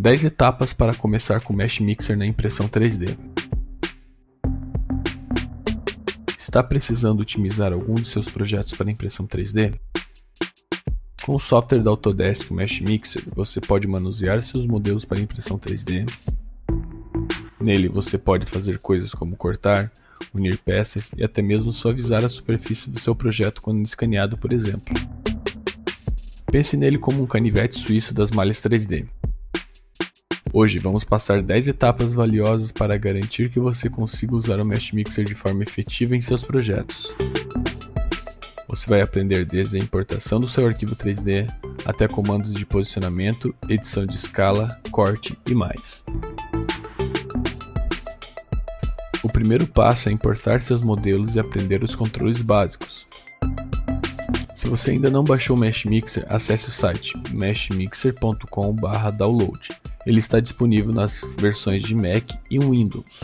10 etapas para começar com o Mesh Mixer na impressão 3D. Está precisando otimizar algum de seus projetos para impressão 3D? Com o software da Autodesk Mesh Mixer, você pode manusear seus modelos para impressão 3D. Nele você pode fazer coisas como cortar, unir peças e até mesmo suavizar a superfície do seu projeto quando escaneado, por exemplo. Pense nele como um canivete suíço das malhas 3D. Hoje vamos passar 10 etapas valiosas para garantir que você consiga usar o Mesh Mixer de forma efetiva em seus projetos. Você vai aprender desde a importação do seu arquivo 3D até comandos de posicionamento, edição de escala, corte e mais. O primeiro passo é importar seus modelos e aprender os controles básicos. Se você ainda não baixou o Mesh Mixer, acesse o site meshmixer.com/download ele está disponível nas versões de Mac e Windows.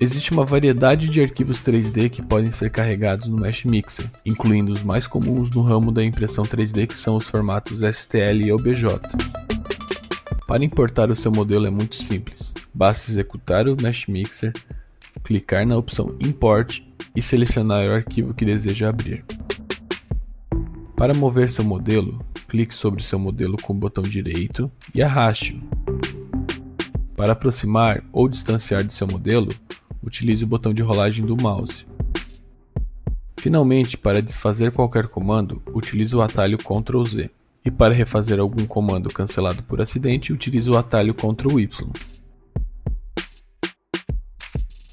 Existe uma variedade de arquivos 3D que podem ser carregados no Mesh Mixer, incluindo os mais comuns no ramo da impressão 3D que são os formatos STL e OBJ. Para importar o seu modelo é muito simples, basta executar o Mesh Mixer, clicar na opção Import e selecionar o arquivo que deseja abrir. Para mover seu modelo, clique sobre seu modelo com o botão direito e arraste-o. Para aproximar ou distanciar de seu modelo, utilize o botão de rolagem do mouse. Finalmente, para desfazer qualquer comando, utilize o atalho Ctrl Z. E para refazer algum comando cancelado por acidente, utilize o atalho Ctrl Y.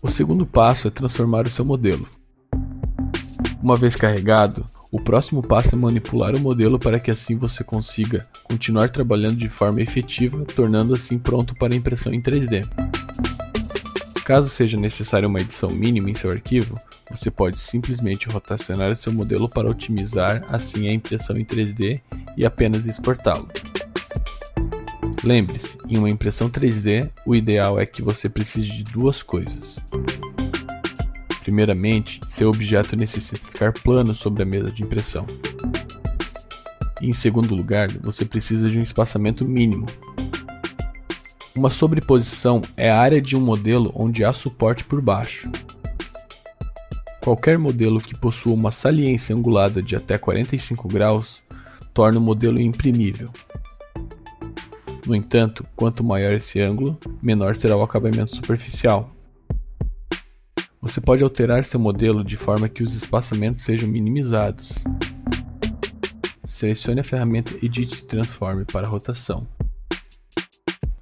O segundo passo é transformar o seu modelo. Uma vez carregado, o próximo passo é manipular o modelo para que assim você consiga continuar trabalhando de forma efetiva, tornando assim pronto para impressão em 3D. Caso seja necessária uma edição mínima em seu arquivo, você pode simplesmente rotacionar seu modelo para otimizar assim a impressão em 3D e apenas exportá-lo. Lembre-se, em uma impressão 3D, o ideal é que você precise de duas coisas: Primeiramente, seu objeto necessita ficar plano sobre a mesa de impressão. Em segundo lugar, você precisa de um espaçamento mínimo. Uma sobreposição é a área de um modelo onde há suporte por baixo. Qualquer modelo que possua uma saliência angulada de até 45 graus torna o modelo imprimível. No entanto, quanto maior esse ângulo, menor será o acabamento superficial. Você pode alterar seu modelo de forma que os espaçamentos sejam minimizados. Selecione a ferramenta Edit Transform para rotação.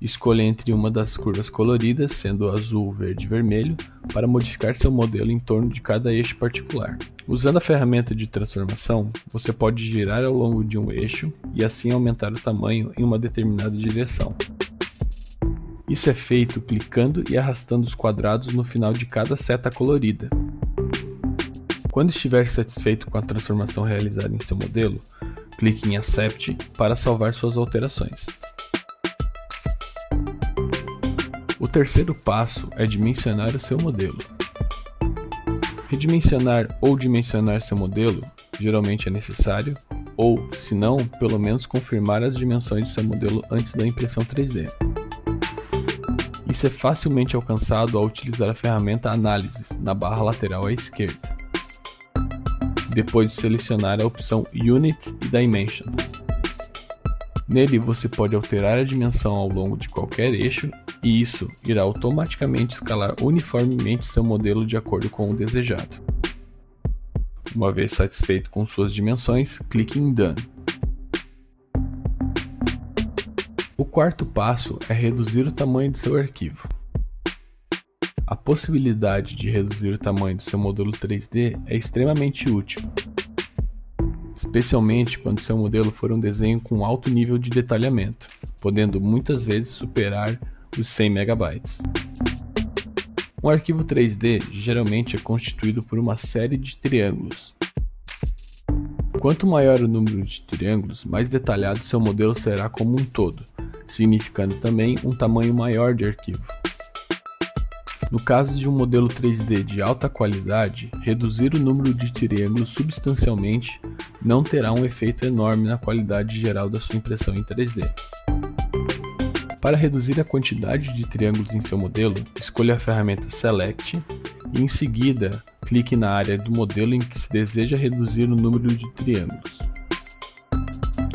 Escolha entre uma das curvas coloridas, sendo azul, verde e vermelho, para modificar seu modelo em torno de cada eixo particular. Usando a ferramenta de transformação, você pode girar ao longo de um eixo e assim aumentar o tamanho em uma determinada direção. Isso é feito clicando e arrastando os quadrados no final de cada seta colorida. Quando estiver satisfeito com a transformação realizada em seu modelo, clique em Accept para salvar suas alterações. O terceiro passo é dimensionar o seu modelo. Redimensionar ou dimensionar seu modelo geralmente é necessário, ou, se não, pelo menos confirmar as dimensões de seu modelo antes da impressão 3D. Isso é facilmente alcançado ao utilizar a ferramenta Análises na barra lateral à esquerda, depois de selecionar a opção Units e Dimensions. Nele você pode alterar a dimensão ao longo de qualquer eixo e isso irá automaticamente escalar uniformemente seu modelo de acordo com o desejado. Uma vez satisfeito com suas dimensões, clique em Done. O quarto passo é reduzir o tamanho de seu arquivo. A possibilidade de reduzir o tamanho do seu modelo 3D é extremamente útil, especialmente quando seu modelo for um desenho com alto nível de detalhamento, podendo muitas vezes superar os 100 MB. Um arquivo 3D geralmente é constituído por uma série de triângulos. Quanto maior o número de triângulos, mais detalhado seu modelo será como um todo, significando também um tamanho maior de arquivo. No caso de um modelo 3D de alta qualidade, reduzir o número de triângulos substancialmente não terá um efeito enorme na qualidade geral da sua impressão em 3D. Para reduzir a quantidade de triângulos em seu modelo, escolha a ferramenta Select e em seguida clique na área do modelo em que se deseja reduzir o número de triângulos.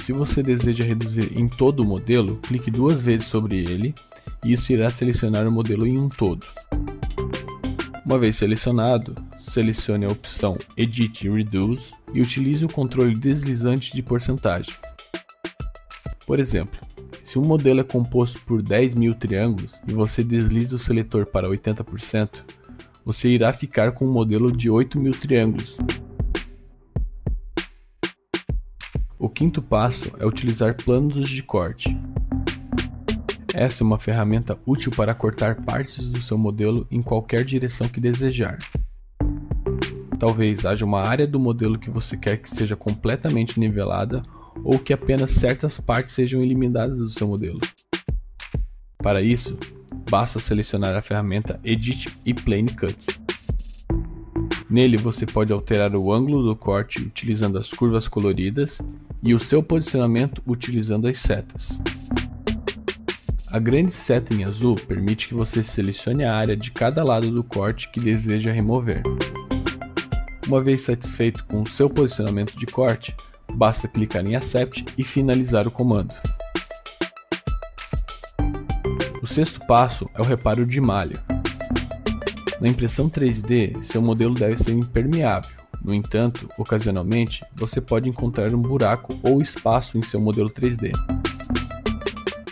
Se você deseja reduzir em todo o modelo, clique duas vezes sobre ele e isso irá selecionar o modelo em um todo. Uma vez selecionado, selecione a opção Edit Reduce e utilize o controle deslizante de porcentagem. Por exemplo, se um modelo é composto por 10 mil triângulos e você desliza o seletor para 80%, você irá ficar com um modelo de 8 mil triângulos. Quinto passo é utilizar planos de corte. Essa é uma ferramenta útil para cortar partes do seu modelo em qualquer direção que desejar. Talvez haja uma área do modelo que você quer que seja completamente nivelada ou que apenas certas partes sejam eliminadas do seu modelo. Para isso, basta selecionar a ferramenta Edit e Plane Cut. Nele você pode alterar o ângulo do corte utilizando as curvas coloridas e o seu posicionamento utilizando as setas. A grande seta em azul permite que você selecione a área de cada lado do corte que deseja remover. Uma vez satisfeito com o seu posicionamento de corte, basta clicar em Accept e finalizar o comando. O sexto passo é o reparo de malha. Na impressão 3D, seu modelo deve ser impermeável. No entanto, ocasionalmente, você pode encontrar um buraco ou espaço em seu modelo 3D.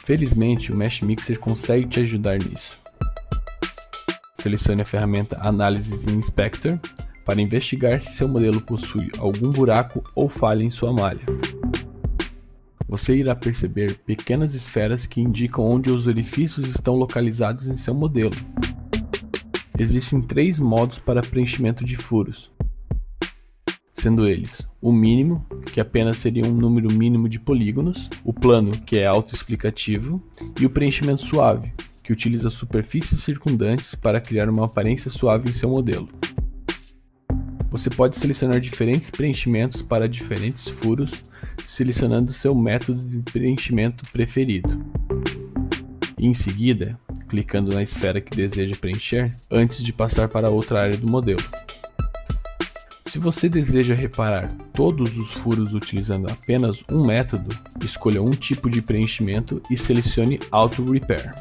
Felizmente, o Mesh Mixer consegue te ajudar nisso. Selecione a ferramenta Analysis Inspector para investigar se seu modelo possui algum buraco ou falha em sua malha. Você irá perceber pequenas esferas que indicam onde os orifícios estão localizados em seu modelo. Existem três modos para preenchimento de furos, sendo eles o mínimo, que apenas seria um número mínimo de polígonos, o plano, que é autoexplicativo, e o preenchimento suave, que utiliza superfícies circundantes para criar uma aparência suave em seu modelo. Você pode selecionar diferentes preenchimentos para diferentes furos, selecionando seu método de preenchimento preferido. Em seguida, clicando na esfera que deseja preencher antes de passar para outra área do modelo. Se você deseja reparar todos os furos utilizando apenas um método, escolha um tipo de preenchimento e selecione Auto Repair.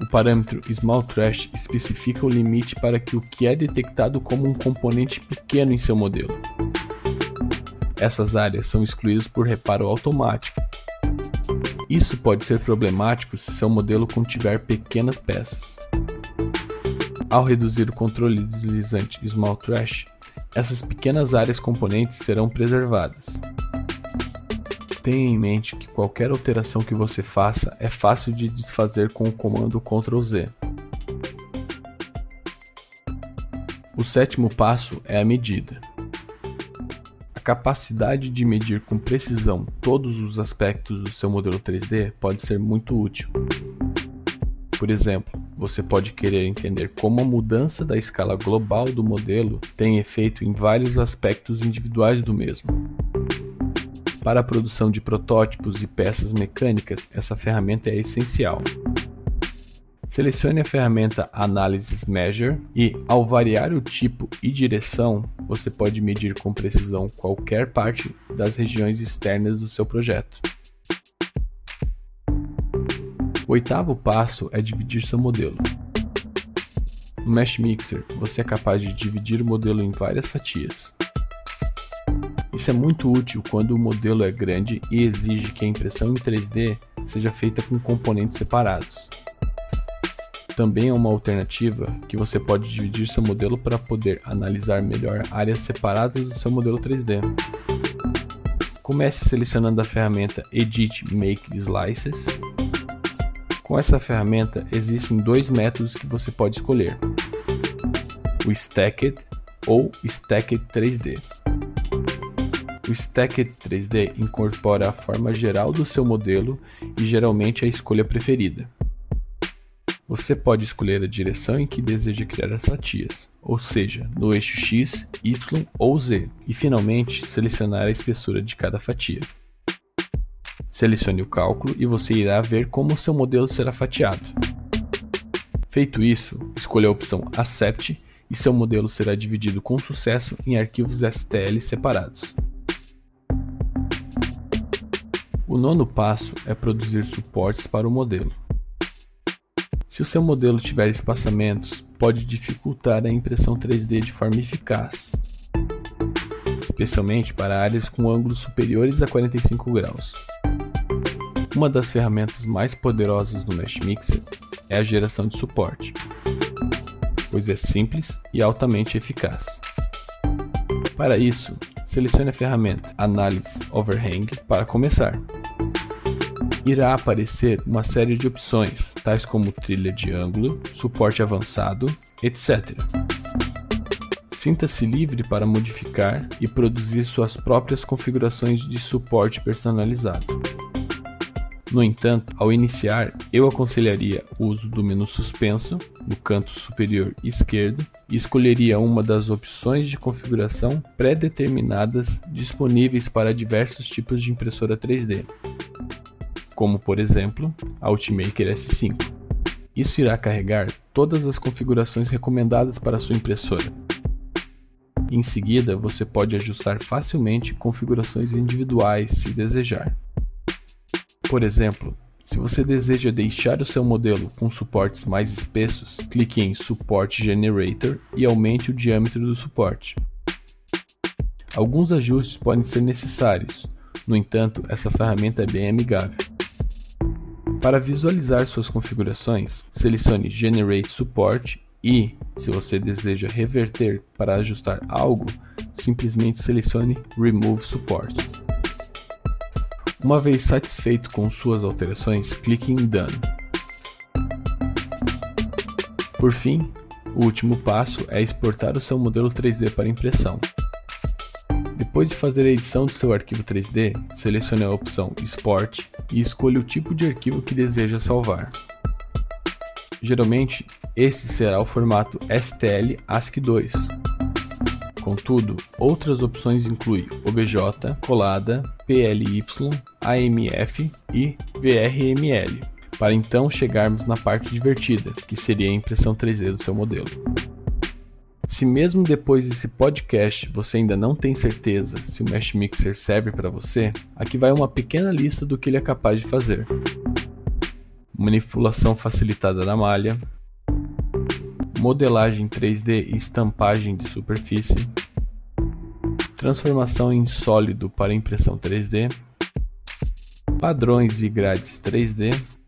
O parâmetro Small Trash especifica o limite para que o que é detectado como um componente pequeno em seu modelo. Essas áreas são excluídas por reparo automático. Isso pode ser problemático se seu modelo contiver pequenas peças. Ao reduzir o controle deslizante Small Trash, essas pequenas áreas componentes serão preservadas. Tenha em mente que qualquer alteração que você faça é fácil de desfazer com o comando Ctrl Z. O sétimo passo é a medida. Capacidade de medir com precisão todos os aspectos do seu modelo 3D pode ser muito útil. Por exemplo, você pode querer entender como a mudança da escala global do modelo tem efeito em vários aspectos individuais do mesmo. Para a produção de protótipos e peças mecânicas, essa ferramenta é essencial. Selecione a ferramenta Analysis Measure e, ao variar o tipo e direção, você pode medir com precisão qualquer parte das regiões externas do seu projeto. O oitavo passo é dividir seu modelo. No Mesh Mixer, você é capaz de dividir o modelo em várias fatias. Isso é muito útil quando o modelo é grande e exige que a impressão em 3D seja feita com componentes separados. Também é uma alternativa que você pode dividir seu modelo para poder analisar melhor áreas separadas do seu modelo 3D. Comece selecionando a ferramenta Edit Make Slices. Com essa ferramenta existem dois métodos que você pode escolher: o Stacked ou Stacked 3D. O Stacked 3D incorpora a forma geral do seu modelo e geralmente a escolha preferida. Você pode escolher a direção em que deseja criar as fatias, ou seja, no eixo X, Y ou Z, e finalmente selecionar a espessura de cada fatia. Selecione o cálculo e você irá ver como seu modelo será fatiado. Feito isso, escolha a opção Accept e seu modelo será dividido com sucesso em arquivos STL separados. O nono passo é produzir suportes para o modelo. Se o seu modelo tiver espaçamentos, pode dificultar a impressão 3D de forma eficaz, especialmente para áreas com ângulos superiores a 45 graus. Uma das ferramentas mais poderosas do Mesh Mixer é a geração de suporte, pois é simples e altamente eficaz. Para isso, selecione a ferramenta Analysis Overhang para começar irá aparecer uma série de opções, tais como trilha de ângulo, suporte avançado, etc. Sinta-se livre para modificar e produzir suas próprias configurações de suporte personalizado. No entanto, ao iniciar, eu aconselharia o uso do menu suspenso no canto superior esquerdo e escolheria uma das opções de configuração pré-determinadas disponíveis para diversos tipos de impressora 3D como por exemplo a Ultimaker S5. Isso irá carregar todas as configurações recomendadas para sua impressora. Em seguida, você pode ajustar facilmente configurações individuais se desejar. Por exemplo, se você deseja deixar o seu modelo com suportes mais espessos, clique em Support Generator e aumente o diâmetro do suporte. Alguns ajustes podem ser necessários, no entanto, essa ferramenta é bem amigável. Para visualizar suas configurações, selecione Generate Support e, se você deseja reverter para ajustar algo, simplesmente selecione Remove Support. Uma vez satisfeito com suas alterações, clique em Done. Por fim, o último passo é exportar o seu modelo 3D para impressão. Depois de fazer a edição do seu arquivo 3D, selecione a opção Export e escolha o tipo de arquivo que deseja salvar. Geralmente, esse será o formato STL ASCII2. Contudo, outras opções incluem OBJ, colada, PLY, AMF e VRML, para então chegarmos na parte divertida, que seria a impressão 3D do seu modelo. Se mesmo depois desse podcast você ainda não tem certeza se o Mesh Mixer serve para você, aqui vai uma pequena lista do que ele é capaz de fazer. Manipulação facilitada da malha, modelagem 3D e estampagem de superfície, transformação em sólido para impressão 3D, padrões e grades 3D,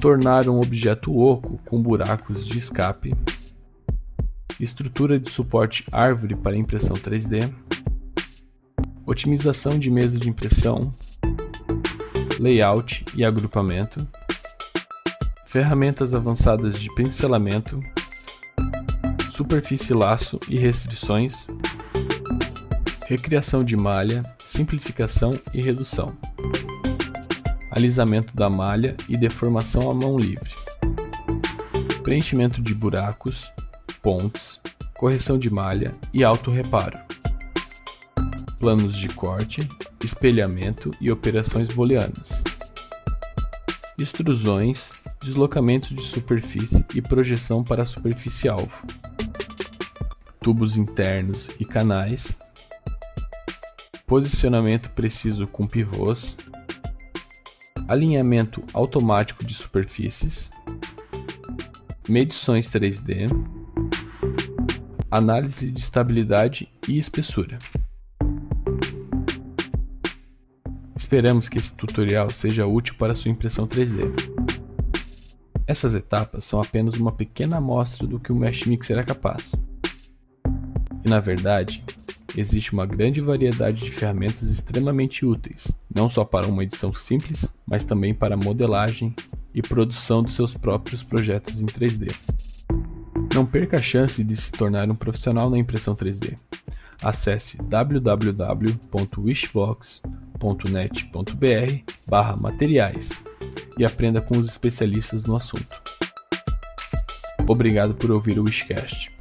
tornar um objeto oco com buracos de escape, estrutura de suporte árvore para impressão 3D, otimização de mesa de impressão, layout e agrupamento, ferramentas avançadas de pincelamento, superfície laço e restrições, recriação de malha, simplificação e redução, alisamento da malha e deformação à mão livre, preenchimento de buracos, pontes, correção de malha e auto-reparo. Planos de corte, espelhamento e operações booleanas. Extrusões, deslocamentos de superfície e projeção para a superfície alvo. Tubos internos e canais. Posicionamento preciso com pivôs. Alinhamento automático de superfícies. Medições 3D análise de estabilidade e espessura. Esperamos que esse tutorial seja útil para sua impressão 3D. Essas etapas são apenas uma pequena amostra do que o Mesh Mixer é capaz. E na verdade, existe uma grande variedade de ferramentas extremamente úteis, não só para uma edição simples, mas também para modelagem e produção de seus próprios projetos em 3D. Não perca a chance de se tornar um profissional na impressão 3D. Acesse www.wishbox.net.br/materiais e aprenda com os especialistas no assunto. Obrigado por ouvir o Wishcast.